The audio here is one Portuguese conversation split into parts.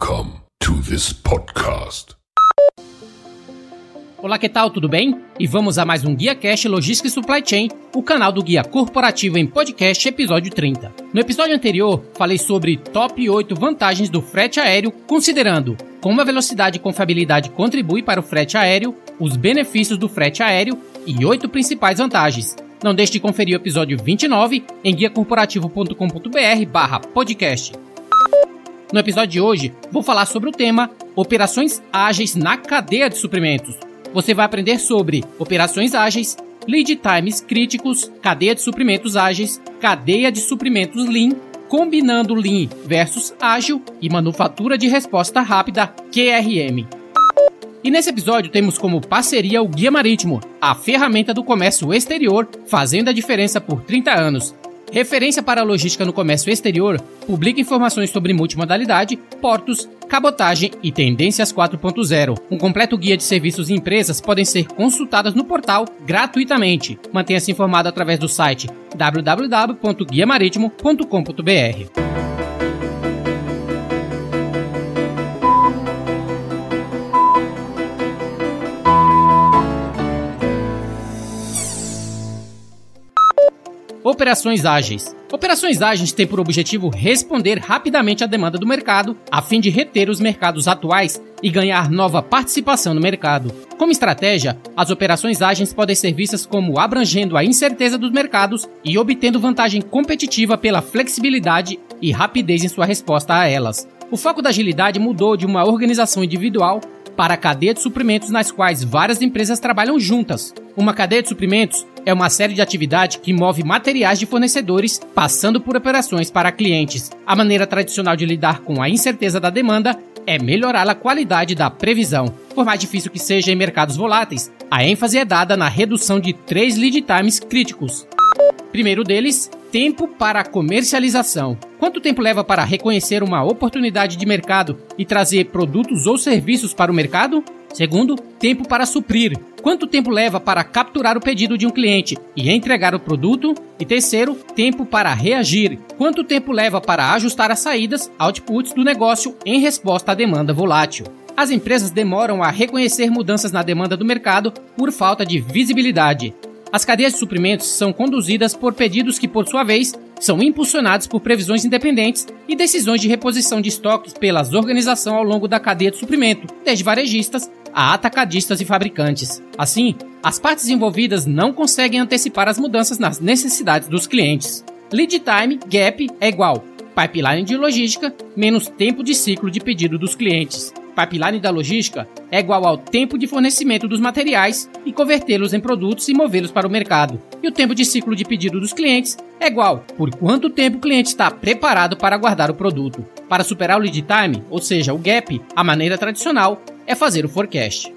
Welcome to this podcast. Olá, que tal? Tudo bem? E vamos a mais um Guia Cash Logística e Supply Chain, o canal do Guia Corporativo em Podcast, episódio 30. No episódio anterior, falei sobre top 8 vantagens do frete aéreo, considerando como a velocidade e confiabilidade contribui para o frete aéreo, os benefícios do frete aéreo e 8 principais vantagens. Não deixe de conferir o episódio 29 em guiacorporativo.com.br barra podcast. No episódio de hoje, vou falar sobre o tema Operações Ágeis na Cadeia de Suprimentos. Você vai aprender sobre operações ágeis, lead times críticos, cadeia de suprimentos ágeis, cadeia de suprimentos lean, combinando lean versus ágil e manufatura de resposta rápida QRM. E nesse episódio temos como parceria o Guia Marítimo, a ferramenta do comércio exterior, fazendo a diferença por 30 anos. Referência para a logística no comércio exterior, publica informações sobre multimodalidade, portos, cabotagem e tendências 4.0. Um completo guia de serviços e empresas podem ser consultadas no portal gratuitamente. Mantenha-se informado através do site www.guiamaritimo.com.br. Operações ágeis. Operações ágeis têm por objetivo responder rapidamente à demanda do mercado, a fim de reter os mercados atuais e ganhar nova participação no mercado. Como estratégia, as operações ágeis podem ser vistas como abrangendo a incerteza dos mercados e obtendo vantagem competitiva pela flexibilidade e rapidez em sua resposta a elas. O foco da agilidade mudou de uma organização individual para a cadeia de suprimentos nas quais várias empresas trabalham juntas. Uma cadeia de suprimentos é uma série de atividades que move materiais de fornecedores, passando por operações para clientes. A maneira tradicional de lidar com a incerteza da demanda é melhorar a qualidade da previsão. Por mais difícil que seja em mercados voláteis, a ênfase é dada na redução de três lead times críticos. Primeiro deles, tempo para comercialização. Quanto tempo leva para reconhecer uma oportunidade de mercado e trazer produtos ou serviços para o mercado? Segundo, tempo para suprir. Quanto tempo leva para capturar o pedido de um cliente e entregar o produto? E terceiro, tempo para reagir. Quanto tempo leva para ajustar as saídas, outputs do negócio em resposta à demanda volátil? As empresas demoram a reconhecer mudanças na demanda do mercado por falta de visibilidade. As cadeias de suprimentos são conduzidas por pedidos que, por sua vez, são impulsionados por previsões independentes e decisões de reposição de estoques pelas organizações ao longo da cadeia de suprimento, desde varejistas a atacadistas e fabricantes. Assim, as partes envolvidas não conseguem antecipar as mudanças nas necessidades dos clientes. Lead time gap é igual pipeline de logística menos tempo de ciclo de pedido dos clientes pipeline da logística é igual ao tempo de fornecimento dos materiais e convertê-los em produtos e movê-los para o mercado. E o tempo de ciclo de pedido dos clientes é igual por quanto tempo o cliente está preparado para guardar o produto. Para superar o lead time, ou seja, o gap, a maneira tradicional é fazer o forecast.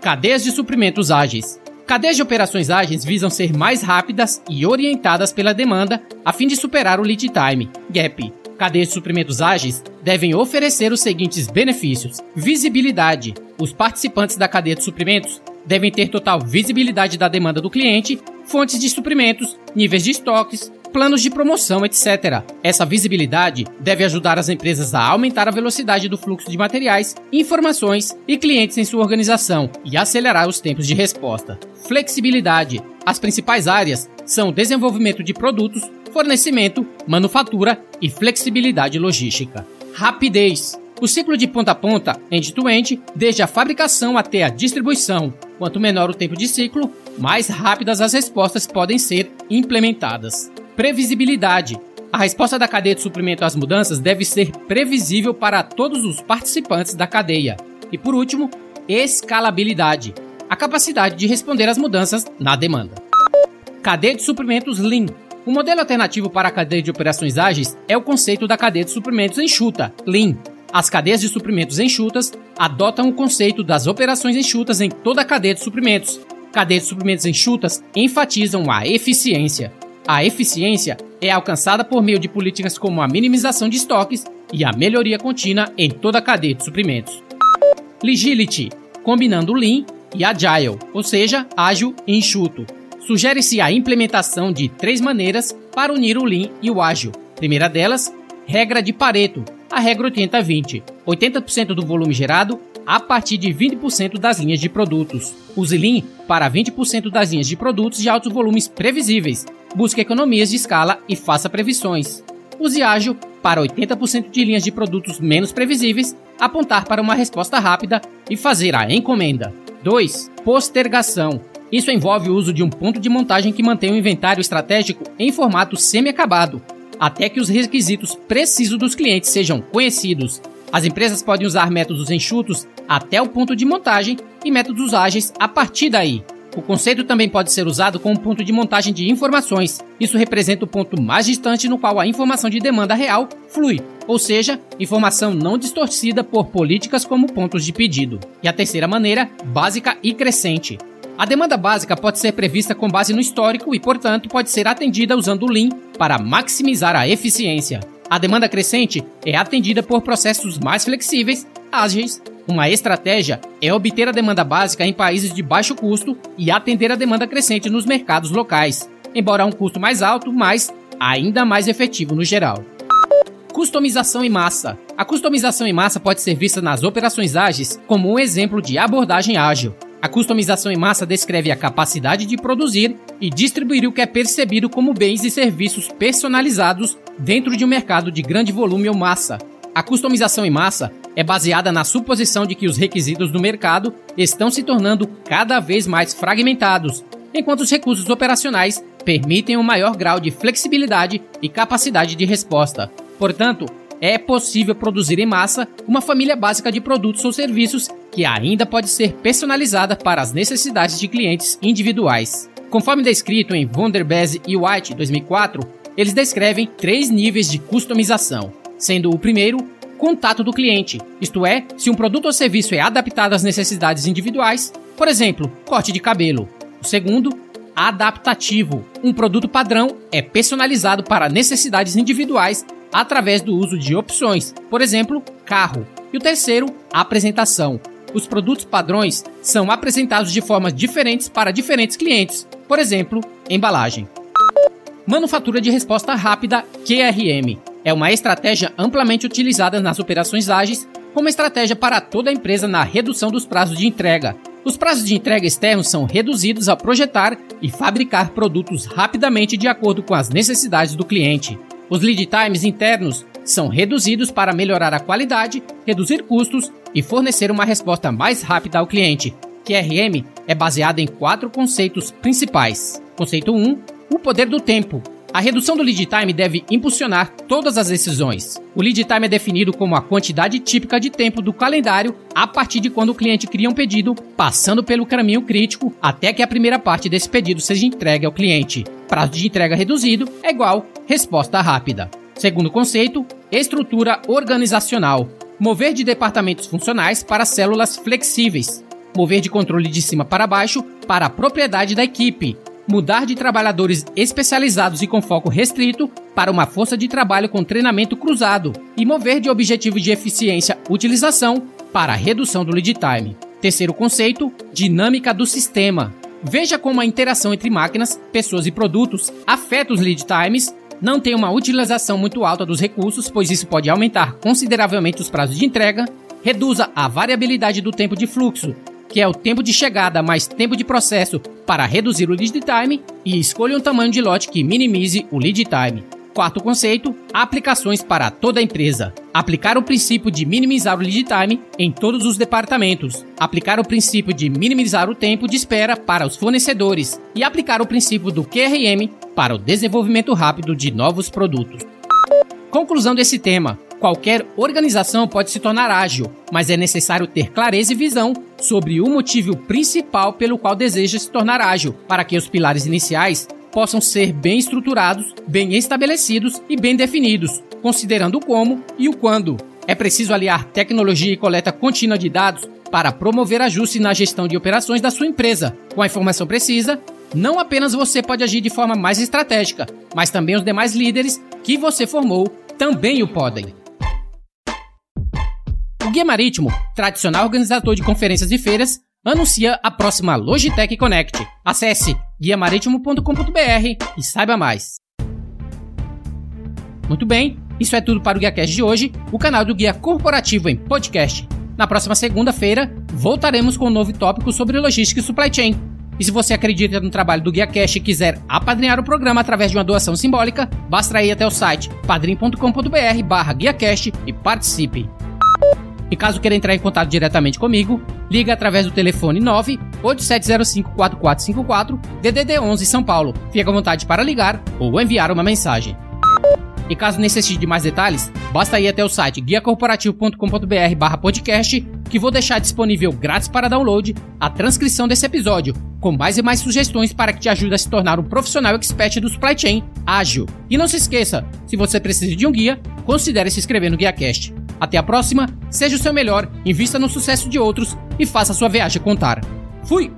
Cadeias de suprimentos ágeis. Cadeias de operações ágeis visam ser mais rápidas e orientadas pela demanda a fim de superar o lead time, gap, Cadeias de suprimentos ágeis devem oferecer os seguintes benefícios: visibilidade. Os participantes da cadeia de suprimentos devem ter total visibilidade da demanda do cliente, fontes de suprimentos, níveis de estoques, planos de promoção, etc. Essa visibilidade deve ajudar as empresas a aumentar a velocidade do fluxo de materiais, informações e clientes em sua organização e acelerar os tempos de resposta. Flexibilidade. As principais áreas são desenvolvimento de produtos, fornecimento, manufatura e flexibilidade logística. Rapidez. O ciclo de ponta a ponta, end-to-end, desde a fabricação até a distribuição. Quanto menor o tempo de ciclo, mais rápidas as respostas podem ser implementadas. Previsibilidade. A resposta da cadeia de suprimento às mudanças deve ser previsível para todos os participantes da cadeia. E por último, escalabilidade. A capacidade de responder às mudanças na demanda. Cadeia de suprimentos Lean o modelo alternativo para a cadeia de operações ágeis é o conceito da cadeia de suprimentos enxuta, Lean. As cadeias de suprimentos enxutas adotam o conceito das operações enxutas em toda a cadeia de suprimentos. Cadeias de suprimentos enxutas enfatizam a eficiência. A eficiência é alcançada por meio de políticas como a minimização de estoques e a melhoria contínua em toda a cadeia de suprimentos. Legility, combinando Lean e Agile, ou seja, ágil e enxuto. Sugere-se a implementação de três maneiras para unir o Lean e o Ágil. Primeira delas, regra de Pareto. a regra 80-20. 80%, do volume gerado a partir de 20% das linhas de produtos. Use Lean para 20% das linhas de produtos de altos volumes previsíveis. Busque economias de escala e faça previsões. Use ágil para 80% de linhas de produtos menos previsíveis, apontar para uma resposta rápida e fazer a encomenda. 2. Postergação. Isso envolve o uso de um ponto de montagem que mantém o inventário estratégico em formato semi-acabado, até que os requisitos precisos dos clientes sejam conhecidos. As empresas podem usar métodos enxutos até o ponto de montagem e métodos ágeis a partir daí. O conceito também pode ser usado como ponto de montagem de informações. Isso representa o ponto mais distante no qual a informação de demanda real flui, ou seja, informação não distorcida por políticas como pontos de pedido. E a terceira maneira, básica e crescente. A demanda básica pode ser prevista com base no histórico e, portanto, pode ser atendida usando o Lean para maximizar a eficiência. A demanda crescente é atendida por processos mais flexíveis, ágeis uma estratégia é obter a demanda básica em países de baixo custo e atender a demanda crescente nos mercados locais, embora a um custo mais alto, mas ainda mais efetivo no geral. Customização em massa. A customização em massa pode ser vista nas operações ágeis como um exemplo de abordagem ágil. A customização em massa descreve a capacidade de produzir e distribuir o que é percebido como bens e serviços personalizados dentro de um mercado de grande volume ou massa. A customização em massa é baseada na suposição de que os requisitos do mercado estão se tornando cada vez mais fragmentados, enquanto os recursos operacionais permitem um maior grau de flexibilidade e capacidade de resposta. Portanto, é possível produzir em massa uma família básica de produtos ou serviços que ainda pode ser personalizada para as necessidades de clientes individuais. Conforme descrito em Von der Beze e White 2004, eles descrevem três níveis de customização, sendo o primeiro contato do cliente, isto é, se um produto ou serviço é adaptado às necessidades individuais, por exemplo, corte de cabelo. O segundo, adaptativo. Um produto padrão é personalizado para necessidades individuais através do uso de opções, por exemplo, carro. E o terceiro, apresentação. Os produtos padrões são apresentados de formas diferentes para diferentes clientes, por exemplo, embalagem. Manufatura de resposta rápida QRM é uma estratégia amplamente utilizada nas operações ágeis como estratégia para toda a empresa na redução dos prazos de entrega. Os prazos de entrega externos são reduzidos ao projetar e fabricar produtos rapidamente de acordo com as necessidades do cliente. Os lead times internos são reduzidos para melhorar a qualidade, reduzir custos e fornecer uma resposta mais rápida ao cliente. QRM é baseado em quatro conceitos principais. Conceito 1: o poder do tempo. A redução do lead time deve impulsionar todas as decisões. O lead time é definido como a quantidade típica de tempo do calendário a partir de quando o cliente cria um pedido, passando pelo caminho crítico até que a primeira parte desse pedido seja entregue ao cliente. Prazo de entrega reduzido é igual resposta rápida. Segundo conceito, estrutura organizacional. Mover de departamentos funcionais para células flexíveis. Mover de controle de cima para baixo para a propriedade da equipe, mudar de trabalhadores especializados e com foco restrito para uma força de trabalho com treinamento cruzado e mover de objetivos de eficiência utilização para a redução do lead time. Terceiro conceito, dinâmica do sistema. Veja como a interação entre máquinas, pessoas e produtos afeta os lead times, não tem uma utilização muito alta dos recursos, pois isso pode aumentar consideravelmente os prazos de entrega, reduza a variabilidade do tempo de fluxo, que é o tempo de chegada mais tempo de processo para reduzir o lead time, e escolha um tamanho de lote que minimize o lead time. Quarto conceito: aplicações para toda a empresa. Aplicar o princípio de minimizar o lead time em todos os departamentos. Aplicar o princípio de minimizar o tempo de espera para os fornecedores. E aplicar o princípio do QRM para o desenvolvimento rápido de novos produtos. Conclusão desse tema: qualquer organização pode se tornar ágil, mas é necessário ter clareza e visão sobre o motivo principal pelo qual deseja se tornar ágil, para que os pilares iniciais possam ser bem estruturados, bem estabelecidos e bem definidos, considerando o como e o quando. É preciso aliar tecnologia e coleta contínua de dados para promover ajuste na gestão de operações da sua empresa. Com a informação precisa, não apenas você pode agir de forma mais estratégica, mas também os demais líderes que você formou também o podem. O Guia Marítimo, tradicional organizador de conferências e feiras, anuncia a próxima Logitech Connect. Acesse guiamaritimo.com.br e saiba mais. Muito bem, Isso é tudo para o GuiaCast de hoje, o canal do Guia Corporativo em podcast. Na próxima segunda-feira, voltaremos com um novo tópico sobre logística e supply chain. E se você acredita no trabalho do GuiaCast e quiser apadrinhar o programa através de uma doação simbólica, basta ir até o site padrim.com.br barra GuiaCast e participe. E caso queira entrar em contato diretamente comigo, liga através do telefone 987054454 DDD 11 São Paulo. Fique à vontade para ligar ou enviar uma mensagem. E caso necessite de mais detalhes, basta ir até o site guiacorporativo.com.br podcast, que vou deixar disponível grátis para download a transcrição desse episódio, com mais e mais sugestões para que te ajude a se tornar um profissional expert do supply chain ágil. E não se esqueça, se você precisa de um guia, considere se inscrever no GuiaCast. Até a próxima, seja o seu melhor, invista no sucesso de outros e faça sua viagem contar. Fui!